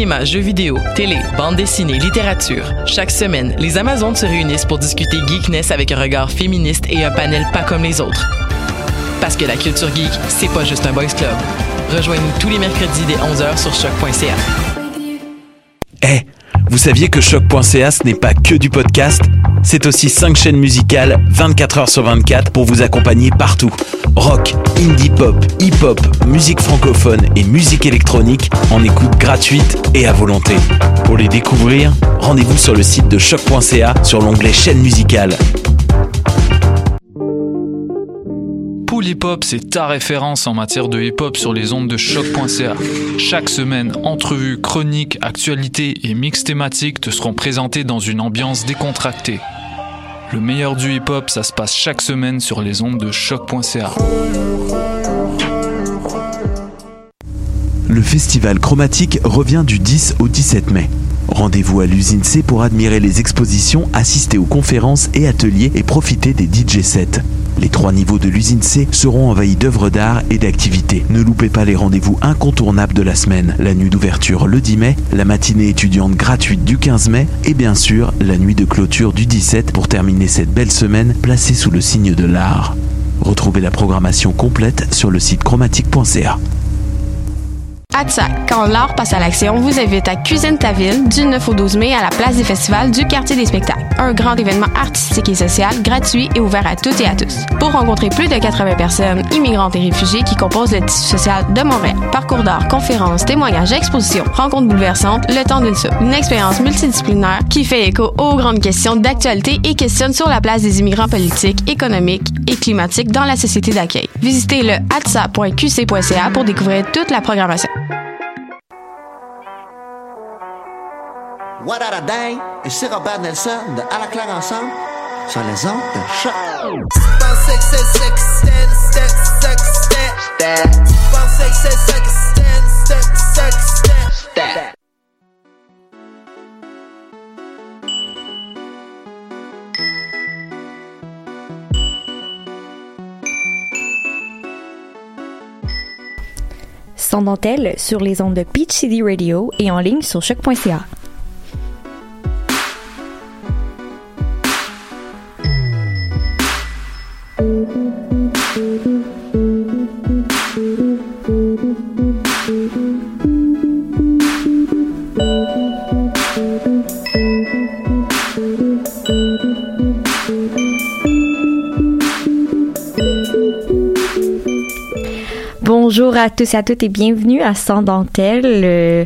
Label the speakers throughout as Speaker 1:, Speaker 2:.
Speaker 1: Cinéma, jeux vidéo, télé, bande dessinée, littérature. Chaque semaine, les Amazones se réunissent pour discuter geekness avec un regard féministe et un panel pas comme les autres. Parce que la culture geek, c'est pas juste un boys club. Rejoignez-nous tous les mercredis dès 11h sur choc.ca.
Speaker 2: Eh, vous saviez que choc.ca ce n'est pas que du podcast? C'est aussi 5 chaînes musicales 24 heures sur 24 pour vous accompagner partout. Rock, indie pop, hip-hop, musique francophone et musique électronique en écoute gratuite et à volonté. Pour les découvrir, rendez-vous sur le site de choc.ca sur l'onglet chaîne musicale.
Speaker 3: Pool Hip Hop, c'est ta référence en matière de hip hop sur les ondes de choc.ca. Chaque semaine, entrevues, chroniques, actualités et mix thématiques te seront présentés dans une ambiance décontractée. Le meilleur du hip hop, ça se passe chaque semaine sur les ondes de choc.ca.
Speaker 2: Le festival chromatique revient du 10 au 17 mai. Rendez-vous à l'usine C pour admirer les expositions, assister aux conférences et ateliers et profiter des DJ sets. Les trois niveaux de l'usine C seront envahis d'œuvres d'art et d'activités. Ne loupez pas les rendez-vous incontournables de la semaine. La nuit d'ouverture le 10 mai, la matinée étudiante gratuite du 15 mai et bien sûr la nuit de clôture du 17 pour terminer cette belle semaine placée sous le signe de l'art. Retrouvez la programmation complète sur le site chromatique.ca.
Speaker 4: ATSA, quand l'art passe à l'action, vous invite à Cuisine ta ville du 9 au 12 mai à la place des festivals du quartier des spectacles. Un grand événement artistique et social, gratuit et ouvert à toutes et à tous. Pour rencontrer plus de 80 personnes, immigrantes et réfugiés qui composent le tissu social de Montréal. Parcours d'art, conférences, témoignages, expositions, rencontres bouleversantes, le temps d'une soupe. Une expérience multidisciplinaire qui fait écho aux grandes questions d'actualité et questionne sur la place des immigrants politiques, économiques et climatiques dans la société d'accueil. Visitez le atsa.qc.ca pour découvrir toute la programmation.
Speaker 5: What a day? Et c'est Robert Nelson de À la claire ensemble sur les ondes de choc.
Speaker 6: Sans dentelle sur les ondes de Peach City Radio et en ligne sur choc.ca. à tous et à toutes et bienvenue à Sans Dentelle euh,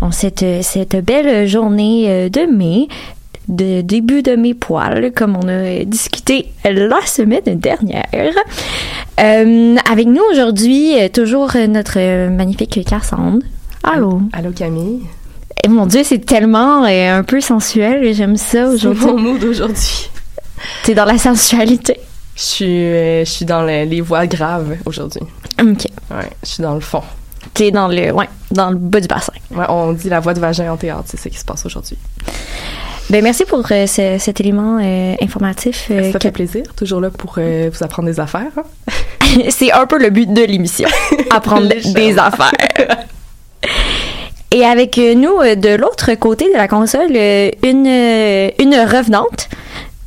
Speaker 6: en cette, cette belle journée euh, de mai, de début de mes poils, comme on a discuté la semaine dernière. Euh, avec nous aujourd'hui, toujours notre magnifique Cassandre. Allô?
Speaker 7: Allô Camille?
Speaker 6: Et mon Dieu, c'est tellement euh, un peu sensuel et j'aime ça
Speaker 7: C'est
Speaker 6: aujourd'hui.
Speaker 7: mon mood aujourd'hui.
Speaker 6: T'es dans la sensualité.
Speaker 7: Je suis, euh, je suis dans le- les voix graves aujourd'hui.
Speaker 6: Ok.
Speaker 7: Ouais, je suis dans le fond.
Speaker 6: T'es dans le, ouais, dans le bas du bassin.
Speaker 7: Ouais, on dit la voix de vagin en théâtre, c'est ce qui se passe aujourd'hui.
Speaker 6: Ben merci pour euh, ce- cet élément euh, informatif. euh,
Speaker 7: Ça
Speaker 6: que-
Speaker 7: fait plaisir, toujours là pour vous apprendre des affaires. hein?
Speaker 6: c'est un peu le but de l'émission, apprendre des affaires. Et avec nous, de l'autre côté de la console, une, une revenante.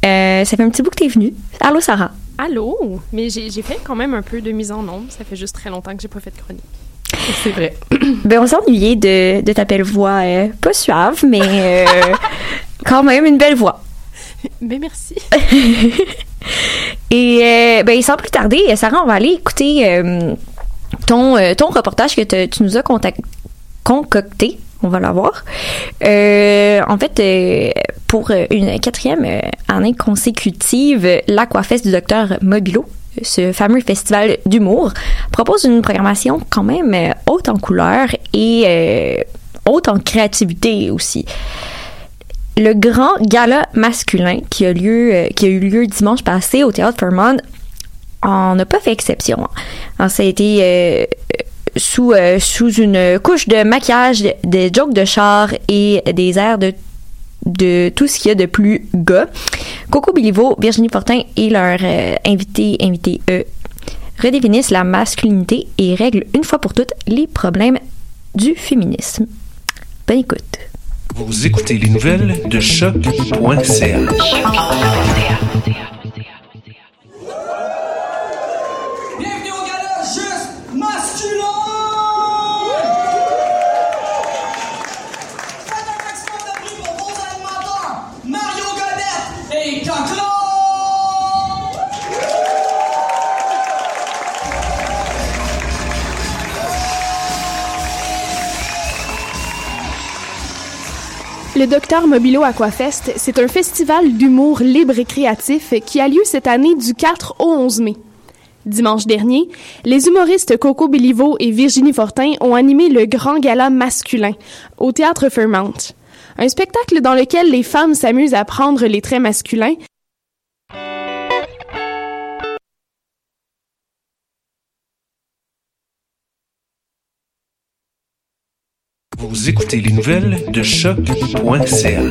Speaker 6: Ça fait un petit bout que t'es venue. Allô, Sarah.
Speaker 8: Allô? Mais j'ai fait quand même un peu de mise en ombre. Ça fait juste très longtemps que j'ai pas fait de chronique.
Speaker 7: C'est vrai.
Speaker 6: Ben, on s'ennuyait de, de ta belle voix, euh, pas suave, mais euh, quand même une belle voix.
Speaker 8: Mais merci.
Speaker 6: Et euh, ben, sans plus tarder, Sarah, on va aller écouter euh, ton, euh, ton reportage que te- tu nous as concocté. On va l'avoir. Euh, en fait, euh, pour euh, une quatrième année consécutive, l'Aquafest du docteur Mobilo, ce fameux festival d'humour, propose une programmation quand même haute en couleurs et haute en créativité aussi le grand gala masculin qui a eu lieu dimanche passé au théâtre Fairmont en a pas fait exception. Alors, ça a été sous euh, sous une couche de maquillage, de- des jokes de char et des airs de tout ce qu'il y a de plus gars. Coco Bilivo, Virginie Fortin et leurs euh, invités invités eux redéfinissent la masculinité et règlent une fois pour toutes les problèmes du féminisme. Bonne écoute.
Speaker 9: Vous écoutez les nouvelles de choc.ca.
Speaker 8: Le Docteur Mobilo Aquafest, c'est un festival d'humour libre et créatif qui a lieu cette année du 4 au 11 mai. Dimanche dernier, les humoristes Coco Béliveau et Virginie Fortin ont animé le Grand Gala masculin au Théâtre Fairmount. Un spectacle dans lequel les femmes s'amusent à prendre les traits masculins
Speaker 9: Vous écoutez les nouvelles de choc.ca.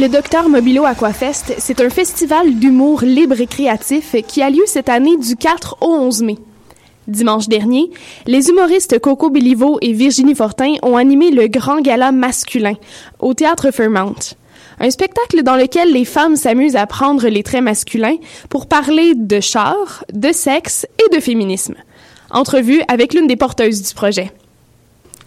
Speaker 8: Le Docteur Mobilo Aquafest, c'est un festival d'humour libre et créatif qui a lieu cette année du 4 au 11 mai. Dimanche dernier, les humoristes Coco Béliveau et Virginie Fortin ont animé le Grand Gala masculin au Théâtre Fairmount. Un spectacle dans lequel les femmes s'amusent à prendre les traits masculins pour parler de char, de sexe et de féminisme. Entrevue avec l'une des porteuses du projet.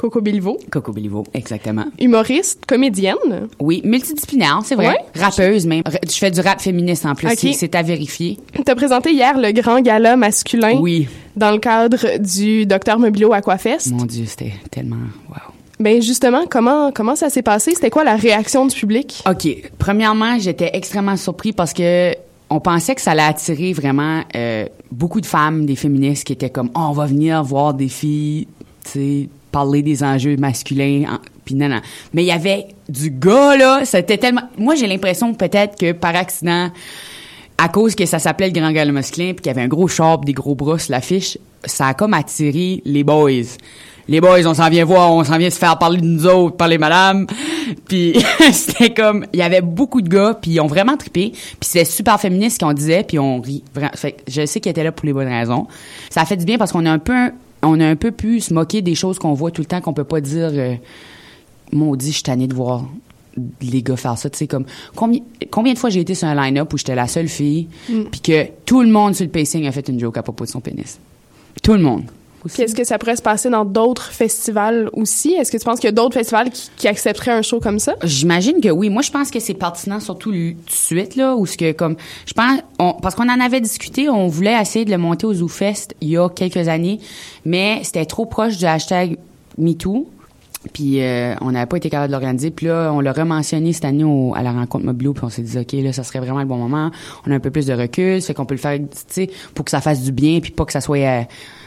Speaker 8: Coco Béliveau,
Speaker 10: Coco exactement.
Speaker 8: humoriste, comédienne.
Speaker 10: Oui, multidisciplinaire, c'est vrai.
Speaker 8: Ouais.
Speaker 10: Rappeuse même. Je fais du rap féministe en plus, c'est- à vérifier.
Speaker 8: T'as présenté hier le grand gala masculin
Speaker 10: Oui.
Speaker 8: dans le cadre du Docteur Mobilo Aquafest.
Speaker 10: Mon Dieu, c'était tellement... Wow.
Speaker 8: Ben justement, comment comment ça s'est passé? C'était quoi la réaction du public?
Speaker 10: OK. Premièrement, j'étais extrêmement surpris parce que on pensait que ça allait attirer vraiment euh, beaucoup de femmes, des féministes qui étaient comme oh, on va venir voir des filles, tu sais, parler des enjeux masculins, en- puis non. Mais il y avait du gars là, c'était tellement. Moi, j'ai l'impression peut-être que par accident, à cause que ça s'appelait le Grand Gala masculin, puis qu'il y avait un gros short, des gros bras l'affiche, ça a comme attiré les boys. Les boys, on s'en vient voir, on s'en vient se faire parler de nous autres, parler madame. Puis c'était comme, il y avait beaucoup de gars, puis ils ont vraiment trippé. Puis c'était super féministe ce qu'on disait, puis on rit. Fait je sais qu'ils étaient là pour les bonnes raisons. Ça a fait du bien parce qu'on a un peu, on a un peu pu se moquer des choses qu'on voit tout le temps, qu'on peut pas dire. Euh, maudit, je suis tannée de voir les gars faire ça. Tu sais, comme, combien, combien de fois j'ai été sur un line-up où j'étais la seule fille,
Speaker 8: Mm.
Speaker 10: puis que tout le monde sur le pacing a fait une joke à propos de son pénis? Tout le monde.
Speaker 8: Puis est-ce que ça pourrait se passer dans d'autres festivals aussi? Est-ce que tu penses qu'il y a d'autres festivals qui, qui accepteraient un show comme ça?
Speaker 10: J'imagine que oui. Moi, je pense que c'est pertinent, surtout tout de suite, là, où ce que, comme, je pense, on- parce qu'on en avait discuté, on voulait essayer de le monter au ZooFest il y a quelques années, mais c'était trop proche du hashtag MeToo. Puis euh, on n'avait pas été capable de l'organiser. Puis là, on l'a rementionné cette année au- à la rencontre Mobilo. Puis on s'est dit, OK, là, ça serait vraiment le bon moment. On a un peu plus de recul. Ça fait qu'on peut le faire, tu sais, pour que ça fasse du bien. Puis pas que ça soit... euh,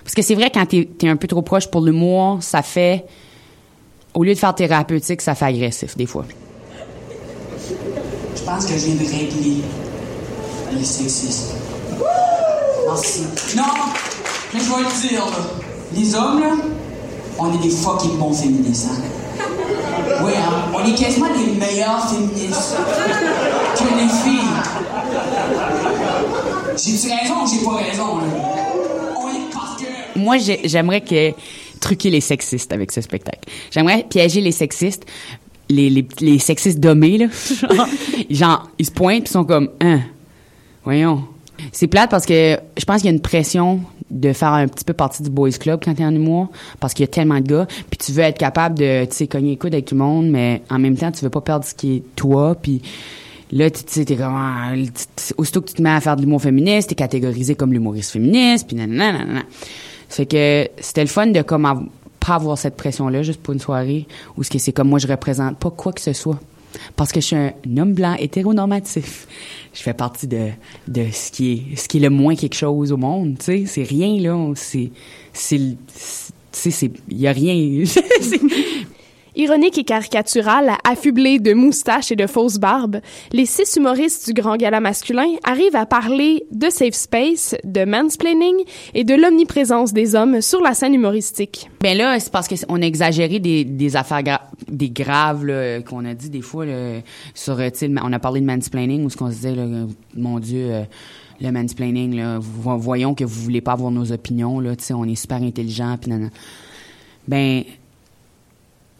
Speaker 10: Parce que c'est vrai, quand t'es es un peu trop proche pour l'humour, ça fait... Au lieu de faire thérapeutique, ça fait agressif, des fois.
Speaker 11: Je pense que je viens de régler les sexistes. Merci. Non, mais je vais le dire, là. Les hommes, là, on est des fucking bons féministes, hein. Oui, hein. On est quasiment les meilleurs féministes que les filles. J'ai-tu raison ou j'ai pas raison, là?
Speaker 10: Moi, j'ai- j'aimerais que truquer les sexistes avec ce spectacle. J'aimerais piéger les sexistes, les, sexistes dommés, là. Genre, ils se pointent puis sont comme, hein, voyons. C'est plate parce que je pense qu'il y a une pression de faire un petit peu partie du boys club quand t'es en humour parce qu'il y a tellement de gars puis tu veux être capable de tu sais cogner les coudes avec tout le monde mais en même temps tu veux pas perdre ce qui est toi puis là tu sais t'es comme ah, aussitôt que tu te mets à faire de l'humour féministe t'es catégorisé comme l'humoriste féministe puis nanana nanana fait que c'était le fun de comme pas avoir cette pression là juste pour une soirée où ce que c'est comme moi je représente pas quoi que ce soit parce que je suis un homme blanc hétéronormatif. Je fais partie de, de ce qui est ce qui est le moins quelque chose au monde, tu sais, c'est rien là, c'est il y a rien.
Speaker 8: Ironique et caricatural, affublé de moustaches et de fausses barbes, les six humoristes du grand gala masculin arrivent à parler de safe space, de mansplaining et de l'omniprésence des hommes sur la scène humoristique.
Speaker 10: Ben là, c'est parce qu'on a exagéré des, des affaires des graves qu'on a dit des fois sur, on a parlé de mansplaining où ce qu'on se disait, mon Dieu, euh, le mansplaining, là, vo- voyons que vous voulez pas avoir nos opinions, on est super intelligent. Ben,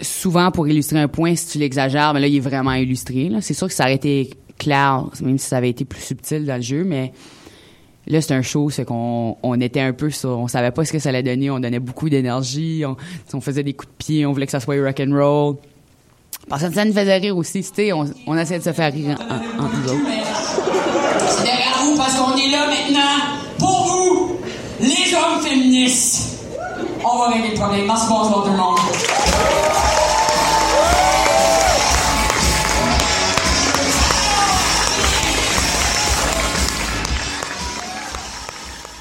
Speaker 10: souvent pour illustrer un point, si tu l'exagères, ben là, il est vraiment illustré. C'est sûr que ça aurait été clair, même si ça avait été plus subtil dans le jeu, mais là, c'est un show, c'est qu'on on était un peu sur, on savait pas ce que ça allait donner, on donnait beaucoup d'énergie, on, faisait des coups de pied, on voulait que ça soit rock and roll. Parce que ça nous faisait rire aussi, tu on, on essayait de se faire rire en, en, entre nous autres.
Speaker 11: C'est derrière vous parce qu'on est là maintenant pour vous, les hommes féministes. On va régler le problème. Merci, tout le monde.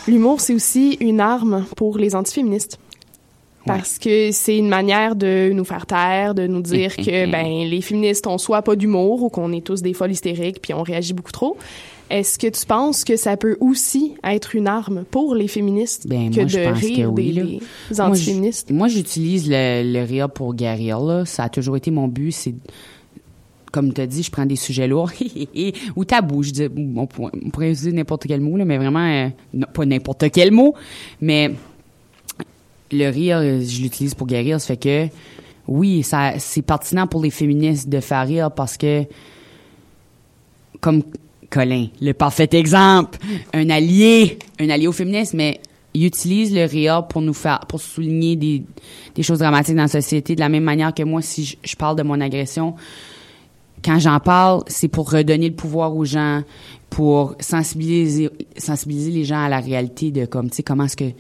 Speaker 8: L'humour, c'est aussi une arme pour les antiféministes. Parce que c'est une manière de nous faire taire, de nous dire que ben les féministes ont soit pas d'humour ou qu'on est tous des folles hystériques puis on réagit beaucoup trop. Est-ce que tu penses que ça peut aussi être une arme pour les féministes
Speaker 10: Ben,
Speaker 8: que
Speaker 10: moi, je
Speaker 8: de
Speaker 10: pense
Speaker 8: rire
Speaker 10: que oui,
Speaker 8: des, des antiféministes?
Speaker 10: Moi, j'utilise le, le rire pour guérir. Là. Ça a toujours été mon but. C'est comme tu as dit, je prends des sujets lourds ou tabous. Je dis, on, pourrait- utiliser n'importe quel mot, là, mais vraiment, euh, pas n'importe quel mot, mais le rire, je l'utilise pour guérir. Ça fait que, oui, ça, c'est pertinent pour les féministes de faire rire parce que, comme Colin, le parfait exemple, un allié, un allié au féminisme, mais il utilise le rire pour nous faire, pour souligner des, choses dramatiques dans la société de la même manière que moi, si je parle de mon agression, quand j'en parle, c'est pour redonner le pouvoir aux gens, pour sensibiliser, sensibiliser les gens à la réalité de comme, tu sais, comment est-ce que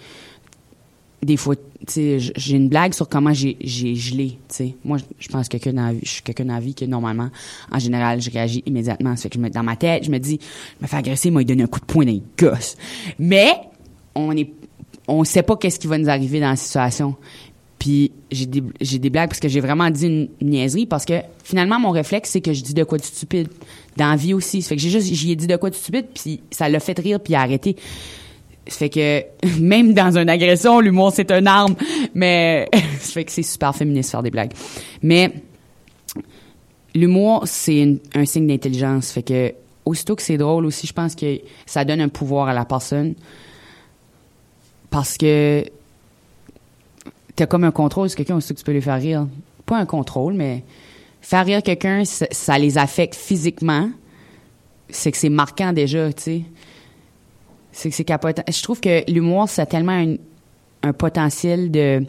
Speaker 10: des fois, tu sais, j'ai une blague sur comment j'ai gelé, tu sais. Moi, je- pense que je suis quelqu'un dans la vie que normalement, en général, je réagis immédiatement. Ça que je me, dans ma tête, je me dis, je me fais agresser, moi, il donne un coup de poing dans les gosses. Mais, on est, on sait pas qu'est-ce qui va nous arriver dans la situation. Puis, j'ai des, j'ai des blagues parce que j'ai vraiment dit une, niaiserie parce que finalement, mon réflexe, c'est que je dis de quoi de stupide. Dans la vie aussi. Ça fait que j'ai juste, j'y ai dit de quoi de stupide, puis ça l'a fait rire, puis il a arrêté. Ça fait que même dans une agression, l'humour c'est une arme, mais ça fait que c'est super féministe faire des blagues. Mais l'humour c'est un signe d'intelligence, fait que aussitôt que c'est drôle aussi, je pense que ça donne un pouvoir à la personne parce que t'as comme un contrôle sur quelqu'un aussitôt que tu peux lui faire rire. Pas un contrôle, mais faire rire quelqu'un, ça, les affecte physiquement. C'est que c'est marquant déjà, tu sais. C'est que c'est capotant. Je trouve que l'humour, ça a tellement un, un potentiel de,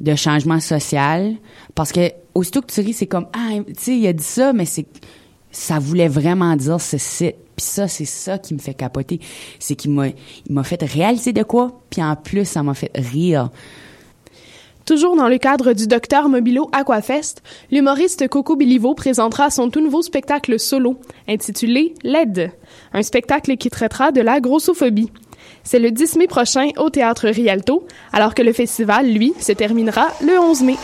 Speaker 10: de changement social. Parce que, aussitôt que tu ris, c'est comme, ah, tu sais, il a dit ça, mais c'est, ça voulait vraiment dire ceci. Puis ça, c'est ça qui me fait capoter. C'est qu'il m'a, il m'a fait réaliser de quoi, puis en plus, ça m'a fait rire.
Speaker 8: Toujours dans le cadre du Docteur Mobilo Aquafest, l'humoriste Coco Bilivo présentera son tout nouveau spectacle solo, intitulé LED, un spectacle qui traitera de la grossophobie. C'est le 10 mai prochain au Théâtre Rialto, alors que le festival, lui, se terminera le 11 mai.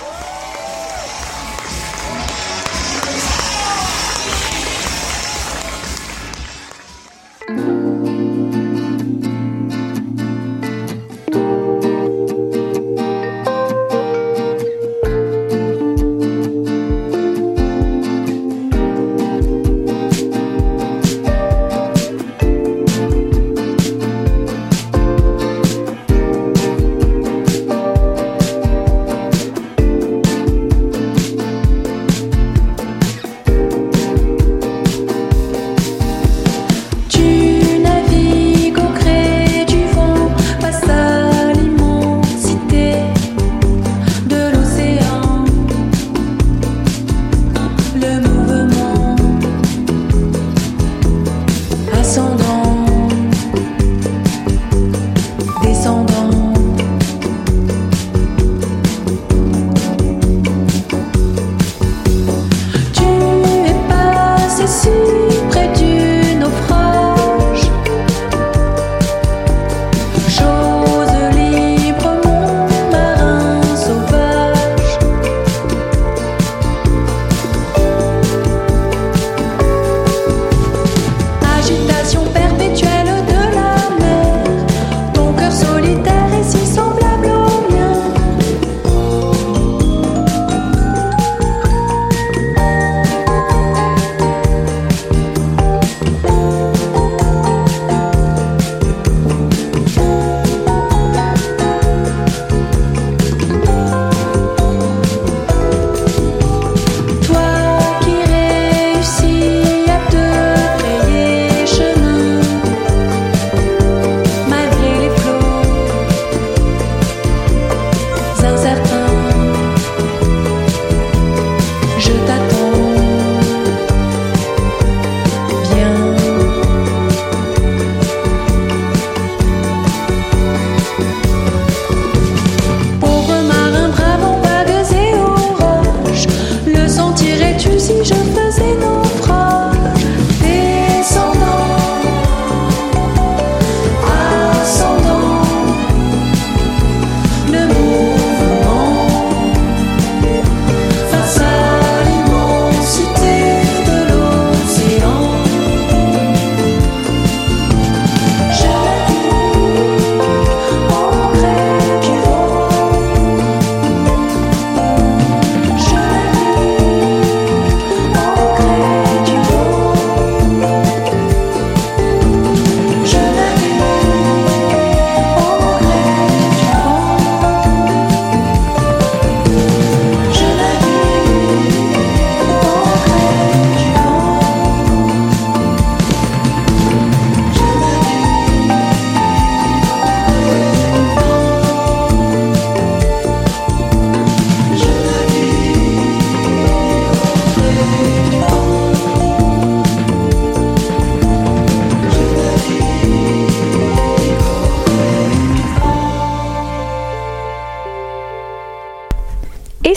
Speaker 6: show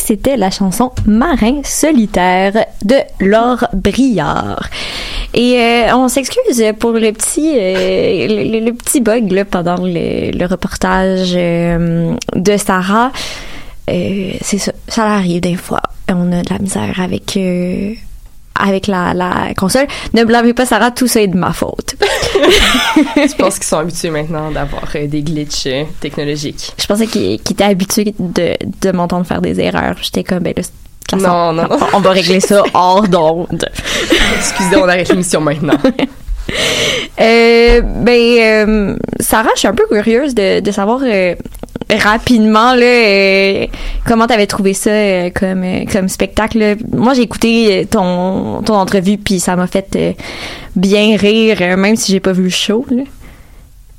Speaker 6: c'était la chanson Marin solitaire de Laure Briard. Et euh, on s'excuse pour le petit euh, le, petit bug là, pendant le, reportage euh, de Sarah. C'est ça, ça arrive des fois. On a de la misère avec avec la, la console. Ne blâmez pas Sarah, tout ça est de ma faute.
Speaker 7: Je pense qu'ils sont habitués maintenant d'avoir euh, des glitches euh, technologiques.
Speaker 6: Je pensais qu'il qu'il était habitué de, de m'entendre faire des erreurs. J'étais comme, ben là,
Speaker 7: Non, non, non.
Speaker 6: On va régler ça hors d'onde.
Speaker 7: Excusez, on arrête l'émission maintenant.
Speaker 6: Euh, ben, euh, Sarah, je suis un peu curieuse de, de savoir euh, rapidement là, euh, comment t'avais trouvé ça euh, comme, euh, comme spectacle. Moi, j'ai écouté ton, ton entrevue, puis ça m'a fait bien rire, même si j'ai pas vu le show. Là.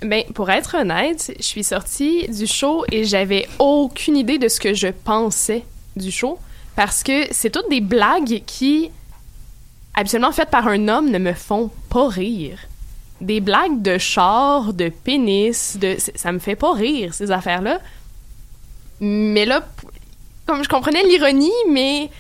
Speaker 8: Ben, pour être honnête, je suis sortie du show et j'avais aucune idée de ce que je pensais du show parce que c'est toutes des blagues qui, habituellement faites par un homme, ne me font pas rire. Des blagues de char, de pénis, de ça me fait pas rire ces affaires-là. Mais là, comme je comprenais l'ironie, mais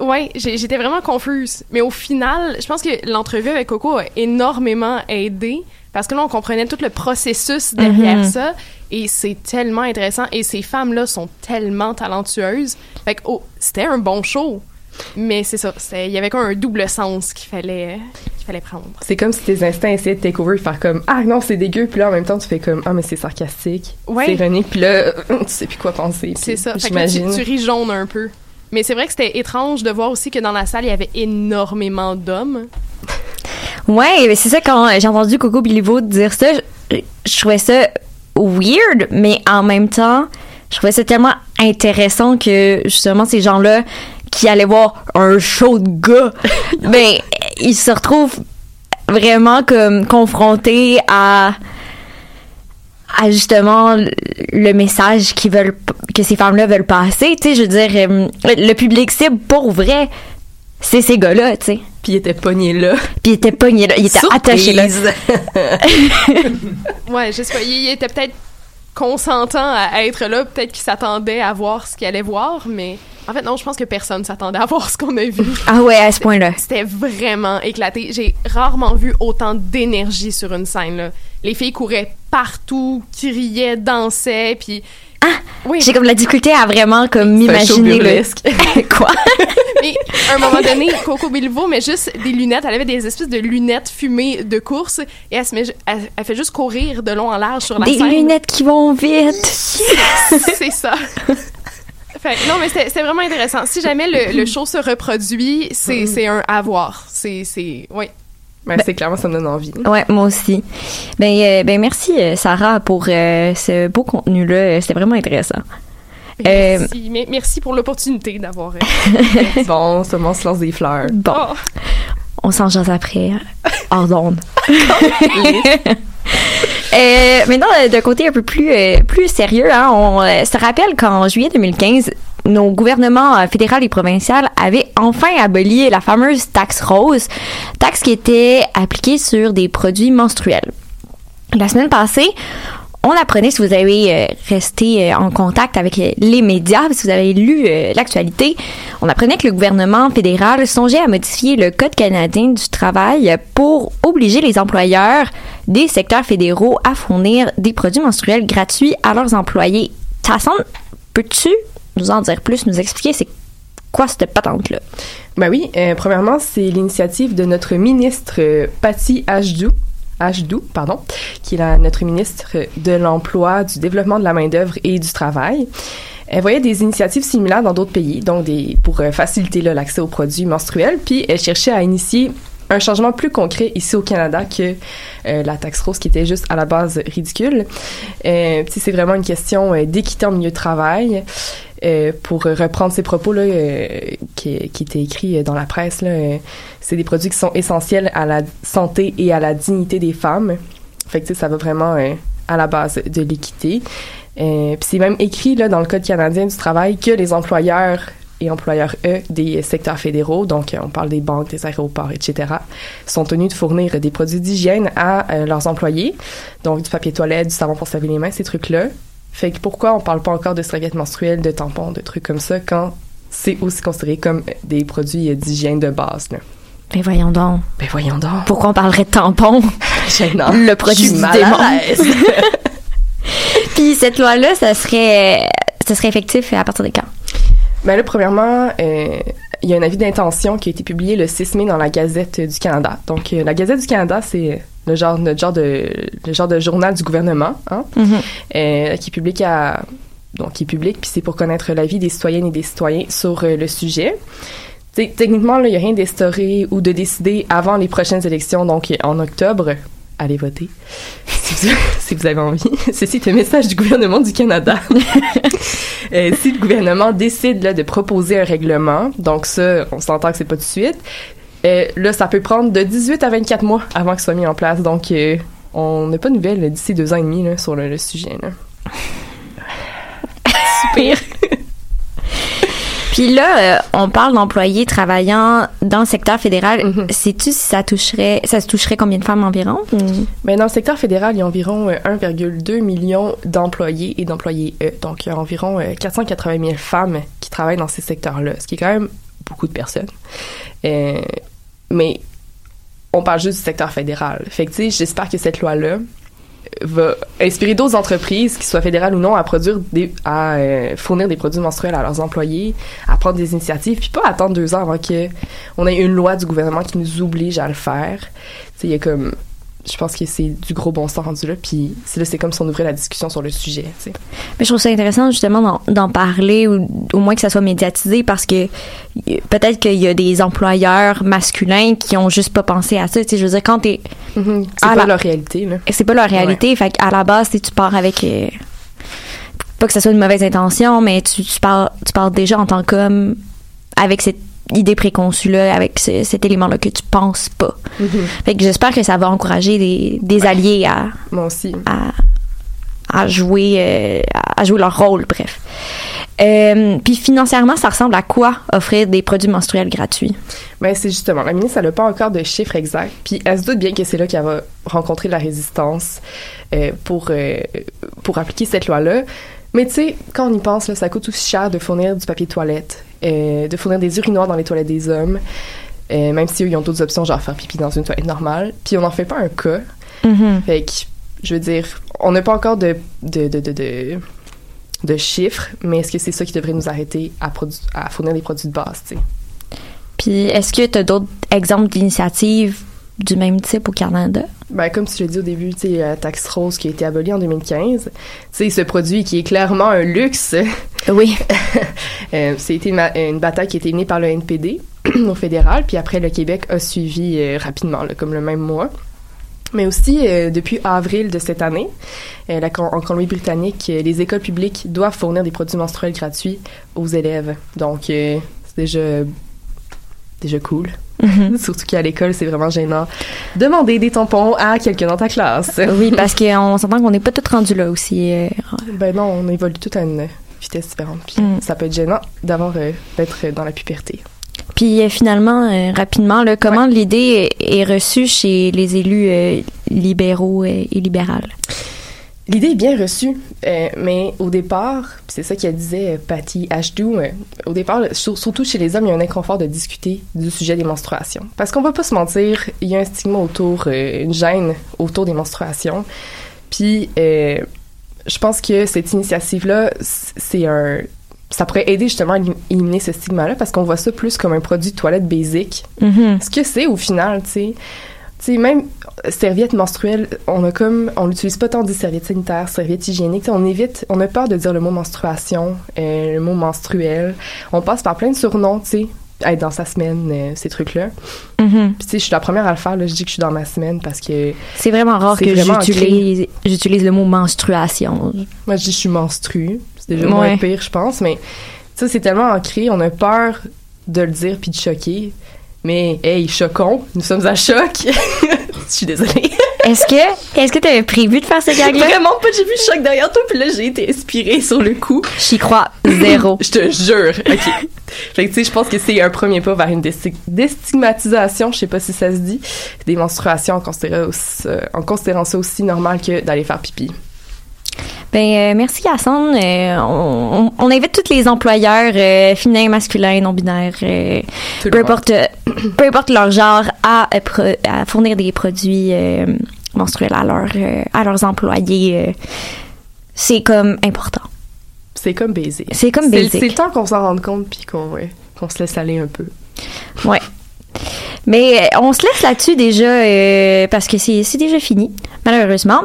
Speaker 8: Ouais, j'étais vraiment confuse. Mais au final, je pense que l'entrevue avec Coco a énormément aidé parce que là, on comprenait tout le processus derrière
Speaker 6: Mhm.
Speaker 8: ça et c'est tellement intéressant et ces femmes-là sont tellement talentueuses. Fait que, oh, c'était un bon show. Mais c'est ça, il y avait comme un double sens qu'il fallait, qu'il fallait prendre.
Speaker 7: C'est comme si tes instincts essayaient de take over et faire comme Ah non, c'est dégueu, puis là en même temps tu fais comme Ah, mais c'est sarcastique,
Speaker 8: Ouais.
Speaker 7: c'est ironique, puis là tu sais plus quoi penser.
Speaker 8: C'est ça. Là, tu,
Speaker 7: J'imagine.
Speaker 8: tu ris jaune un peu. Mais c'est vrai que c'était étrange de voir aussi que dans la salle, il y avait énormément d'hommes.
Speaker 6: Ouais, mais c'est ça quand j'ai entendu Coco Bilivo dire ça, je, je trouvais ça weird, mais en même temps, je trouvais ça tellement intéressant que justement ces gens-là qui allaient voir un show de gars, ben ils se retrouvent vraiment comme confrontés à à justement le- message qu'ils veulent que ces femmes-là veulent passer, tu sais, je veux dire euh, le public cible pour vrai, c'est ces gars-là, tu sais.
Speaker 7: Puis il était pogné là.
Speaker 6: Puis il était pogné là, il était attaché là.
Speaker 8: Ouais, je sais pas. Il, il était peut-être consentant à être là. Peut-être qu'il s'attendait à voir ce qu'il allait voir, mais en fait, non, je pense que personne s'attendait à voir ce qu'on a vu.
Speaker 6: Ah ouais, à ce point-là.
Speaker 8: C'était vraiment éclaté. J'ai rarement vu autant d'énergie sur une scène. Là. Les filles couraient partout, criaient, dansaient, puis...
Speaker 6: Ah!
Speaker 8: Oui.
Speaker 6: J'ai comme la difficulté à vraiment comme m'imaginer le
Speaker 7: burlesque.
Speaker 6: quoi?
Speaker 8: Mais à un moment donné, Coco Bilvo met juste des lunettes. Elle avait des espèces de lunettes fumées de course et elle, se met, elle, elle fait juste courir de long en large sur la
Speaker 6: Des
Speaker 8: scène.
Speaker 6: lunettes qui vont vite.
Speaker 8: C'est ça. Fait non, mais c'était c'était vraiment intéressant. Si jamais le, le show se reproduit, c'est c'est un à voir. C'est, c'est, oui.
Speaker 7: Ben, c'est clairement, ça me donne envie.
Speaker 6: Ouais, moi aussi. Ben, euh, ben merci euh, Sarah pour euh, ce beau contenu là. C'était vraiment intéressant. Euh,
Speaker 8: Merci, mais merci pour l'opportunité d'avoir. euh,
Speaker 7: bon, seulement on se lance des fleurs.
Speaker 6: bon,
Speaker 8: oh.
Speaker 6: on s'en jase après hors d'onde. Euh, maintenant, euh, d'un côté un peu plus euh, plus sérieux, hein, on euh, se rappelle qu'en juillet 2015, nos gouvernements fédéral et provincial avaient enfin aboli la fameuse taxe rose, taxe qui était appliquée sur des produits menstruels. La semaine passée, on apprenait, si vous avez euh, resté euh, en contact avec euh, les médias, si vous avez lu l'actualité, on apprenait que le gouvernement fédéral songeait à modifier le Code canadien du travail pour obliger les employeurs des secteurs fédéraux à fournir des produits menstruels gratuits à leurs employés. Tasson, peux-tu nous en dire plus, nous expliquer c'est quoi cette patente-là?
Speaker 7: Ben oui, premièrement, c'est l'initiative de notre ministre Patty Ajdou, pardon, qui est notre ministre de l'Emploi, du Développement de la main-d'œuvre et du Travail. Elle voyait des initiatives similaires dans d'autres pays, donc des, pour euh, faciliter l'accès aux produits menstruels, puis elle cherchait à initier un changement plus concret ici au Canada que euh, la taxe rose qui était juste à la base ridicule. Euh, c'est vraiment une question euh, d'équité en milieu de travail. Euh, pour reprendre ces propos là euh, qui, étaient écrits euh, dans la presse là, c'est des produits qui sont essentiels à la santé et à la dignité des femmes. Fait que ça va vraiment à la base de l'équité. Puis c'est même écrit là dans le code canadien du travail que les employeurs et employeurs E des secteurs fédéraux, donc on parle des banques, des aéroports, etc., sont tenus de fournir des produits d'hygiène à leurs employés, donc du papier toilette, du savon pour se laver les mains, ces trucs-là. Fait que pourquoi on parle pas encore de serviettes menstruelles, de tampons, de trucs comme ça, quand c'est aussi considéré comme des produits euh, d'hygiène de base, là?
Speaker 6: Ben voyons donc.
Speaker 7: Ben voyons donc.
Speaker 6: Pourquoi on parlerait de tampons?
Speaker 7: Gênant.
Speaker 6: Le produit du démon. Puis cette loi-là, ça serait, ça serait effectif à partir de quand?
Speaker 7: Ben là, premièrement, euh, il y a un avis d'intention qui a été publié le 6 mai dans la Gazette du Canada. Donc, euh, la Gazette du Canada, c'est le genre, notre genre de, le genre de journal du gouvernement, hein, euh, qui est public à, donc qui est public, puis c'est pour connaître l'avis des citoyennes et des citoyens sur euh, le sujet. T'sais, techniquement, il n'y a rien d'instauré ou de décidé avant les prochaines élections, donc en octobre. Allez voter si vous, si vous avez envie. Ceci est un message du gouvernement du Canada. Euh, si le gouvernement décide là, de proposer un règlement, donc ça, on s'entend que c'est pas tout de suite, euh, là, ça peut prendre de 18 à 24 mois avant que ce soit mis en place. Donc, euh, on n'a pas de nouvelles d'ici deux ans et demi là, sur le, le sujet. Là.
Speaker 6: Super. Puis là, euh, on parle d'employés travaillant dans le secteur fédéral. Sais-tu si ça toucherait, ça se toucherait combien de femmes environ?
Speaker 7: Mais dans le secteur fédéral, il y a environ euh, 1,2 million d'employés et d'employés E. Donc, il y a environ euh, 480 000 femmes qui travaillent dans ces secteurs-là, ce qui est quand même beaucoup de personnes. Euh, mais on parle juste du secteur fédéral. Fait que, tu sais, j'espère que cette loi-là va inspirer d'autres entreprises, qu'ils soient fédérales ou non, à produire à euh, fournir des produits menstruels à leurs employés, à prendre des initiatives, puis pas attendre deux ans avant que on ait une loi du gouvernement qui nous oblige à le faire. Tu sais, il y a comme, je pense que c'est du gros bon sens rendu là, puis c'est là, c'est comme si on ouvrait la discussion sur le sujet.
Speaker 6: Mais je trouve ça intéressant justement d'en, parler ou au moins que ça soit médiatisé parce que peut-être qu'il y a des employeurs masculins qui ont juste pas pensé à ça. Tu sais, je veux dire, quand t'es.
Speaker 7: C'est
Speaker 6: à
Speaker 7: pas
Speaker 6: la-
Speaker 7: leur réalité.
Speaker 6: C'est pas leur réalité. Fait qu'à la base, tu pars avec. euh, pas que ça soit une mauvaise intention, mais tu, tu, pars, tu pars déjà en tant qu'homme avec cette idée préconçue-là, avec ce- cet élément-là que tu penses pas. Fait que j'espère que ça va encourager des, des alliés à,
Speaker 7: Moi aussi.
Speaker 6: à, à jouer euh, à jouer leur rôle, bref. Euh, Puis financièrement, ça ressemble à quoi offrir des produits menstruels gratuits?
Speaker 7: Ben, c'est justement, la ministre, elle n'a pas encore de chiffres exacts, puis elle se doute bien que c'est là qu'elle va rencontrer de la résistance euh, pour, pour appliquer cette loi-là. Mais tu sais, quand on y pense, là, ça coûte aussi cher de fournir du papier de toilette, de fournir des urinoirs dans les toilettes des hommes, euh, même si eux, ils ont d'autres options, genre faire pipi dans une toilette normale, puis on n'en fait pas un cas. Fait que, je veux dire, on n'a pas encore de, de, de, de, de, de chiffres, mais est-ce que c'est ça qui devrait nous arrêter à, à fournir des produits de base, tu sais?
Speaker 6: Puis est-ce que tu as d'autres exemples d'initiatives du même type au Canada?
Speaker 7: Ben, comme tu l'as dit au début, tu sais, la taxe rose qui a été abolie en 2015, tu sais, ce produit qui est clairement un luxe.
Speaker 6: Oui.
Speaker 7: euh, C'était une, bataille qui a été menée par le NPD au fédéral, puis après, le Québec a suivi euh, rapidement, là, comme le même mois. Mais aussi, euh, depuis avril de cette année, euh, la, en Colombie-Britannique, les écoles publiques doivent fournir des produits menstruels gratuits aux élèves. Donc, c'est déjà, déjà cool.
Speaker 6: Mhm.
Speaker 7: Surtout qu'à l'école, c'est vraiment gênant. Demander des tampons à quelqu'un dans ta classe.
Speaker 6: Oui, parce qu'on s'entend qu'on n'est pas tous rendus là aussi.
Speaker 7: Ben non, on évolue tout à une vitesse différente. Puis
Speaker 6: Mm.
Speaker 7: ça peut être gênant d'avoir euh, d'être dans la puberté.
Speaker 6: Puis euh, finalement, euh, rapidement, là, comment l'idée est, est reçue chez les élus euh, libéraux euh, et libérales?
Speaker 7: L'idée est bien reçue, mais au départ, c'est ça qu'elle disait Patty Ashdow, euh, au départ, sur- surtout chez les hommes, il y a un inconfort de discuter du sujet des menstruations. Parce qu'on va pas se mentir, il y a un stigma autour, une gêne autour des menstruations. Puis je pense que cette initiative-là, c'est un... Ça pourrait aider justement à élim- éliminer ce stigma-là parce qu'on voit ça plus comme un produit de toilette basic.
Speaker 6: Mhm.
Speaker 7: Ce que c'est au final, tu sais. Tu sais, même euh, serviettes menstruelles, on a comme, on n'utilise pas tant des serviettes sanitaires, serviettes hygiéniques. On évite, on a peur de dire le mot menstruation, euh, le mot menstruel. On passe par plein de surnoms, tu sais, être dans sa semaine, euh, ces trucs-là.
Speaker 6: Mhm.
Speaker 7: Puis tu sais, je suis la première à le faire, là, je dis que je suis dans ma semaine parce que
Speaker 6: C'est vraiment rare que j'utilise le mot menstruation.
Speaker 7: moi je dis que je suis menstrue. C'est déjà
Speaker 6: Ouais.
Speaker 7: moins pire, je pense, mais ça, c'est tellement ancré, on a peur de le dire puis de choquer. Mais, hey, choquons, nous sommes à choc. je suis désolée.
Speaker 6: Est-ce que est-ce que tu avais prévu de faire ce gag-là?
Speaker 7: Vraiment pas, j'ai vu le choc derrière toi, puis là, j'ai été inspirée sur le coup.
Speaker 6: J'y crois zéro.
Speaker 7: Je te jure. OK. fait que, tu sais, je pense que c'est un premier pas vers une désti- déstigmatisation, je sais pas si ça se dit, des menstruations en considérant, aussi- euh, en considérant ça aussi normal que d'aller faire pipi.
Speaker 6: Ben, euh, merci Cassandre. Euh, on, on invite tous les employeurs euh, féminins, masculins, non-binaires,
Speaker 7: Tout le
Speaker 6: peu importe, peu importe leur genre, à, fournir des produits menstruels à, leurs à leurs employés. c'est comme important.
Speaker 7: C'est comme baiser.
Speaker 6: C'est comme basic.
Speaker 7: c'est le temps qu'on s'en rende compte puis qu'on ouais, se laisse aller un peu.
Speaker 6: Ouais. Mais on se laisse là-dessus déjà euh, parce que c'est déjà fini, malheureusement.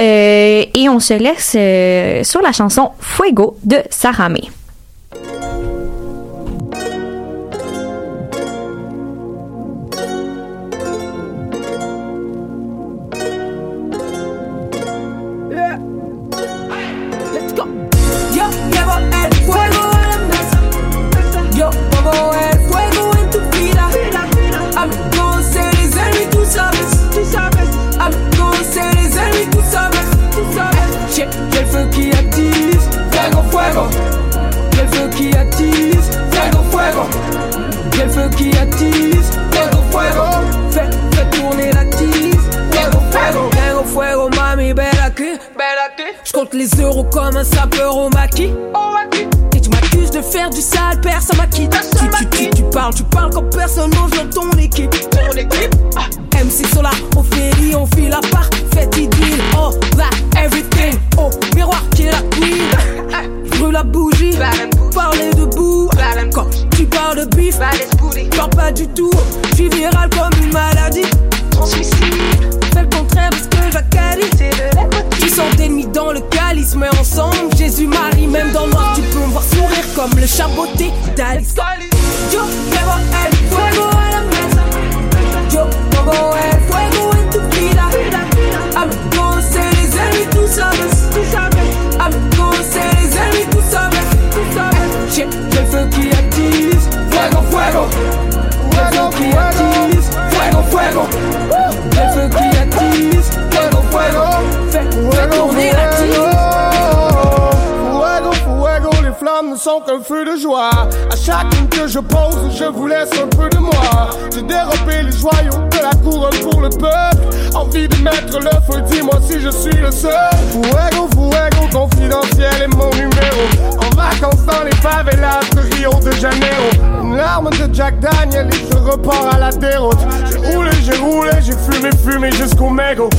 Speaker 6: Euh, et on se laisse euh, sur la chanson Fuego de Sarah May.
Speaker 11: Les euros comme un sapeur au maquis. Et tu m'accuses de faire du sale, personne m'a quitté. Tu, tu, tu, tu parles, tu parles comme personne n'ose dans ton équipe. Ton équipe. Ah. MC Solar, on fait on file à part. Faites idylle, oh, that, everything. Oh, miroir qui est la queen. Brûle la bougie. Parler debout. Quand tu parles de bif, parle pas du tout. Je suis viral comme une maladie. Transmissible. Fais le contraire de ce que j'accalise. Qui sont ennemis dans le calice, mais ensemble, Jésus-Marie, même dans le noir, tu peux me voir sourire comme le chaboté d'Alice. Yo llevo el fuego a la mesa. Yo pongo el fuego en tu vida. Amigos, seres ennemis, tú sabes. Tú sabes. Amigos, seres ennemis. Tú sabes. J'ai le feu qui attise. Fuego, fuego. Le feu qui attise. Fuego, fuego. Le feu qui attise. Fuego, fuego. Fais, fais tourner la
Speaker 12: sont qu'un feu de joie. À chacune que je pose, je vous laisse un peu de moi. J'ai dérobé les joyaux de la couronne pour le peuple. Envie de mettre le feu, dis-moi si je suis le seul. Fuego, fuego, confidentiel est mon numéro. En vacances dans les favelas de Rio de Janeiro. Une larme de Jack Daniel et je repars à la déroute. J'ai roulé, j'ai roulé, j'ai fumé, fumé jusqu'au mégot.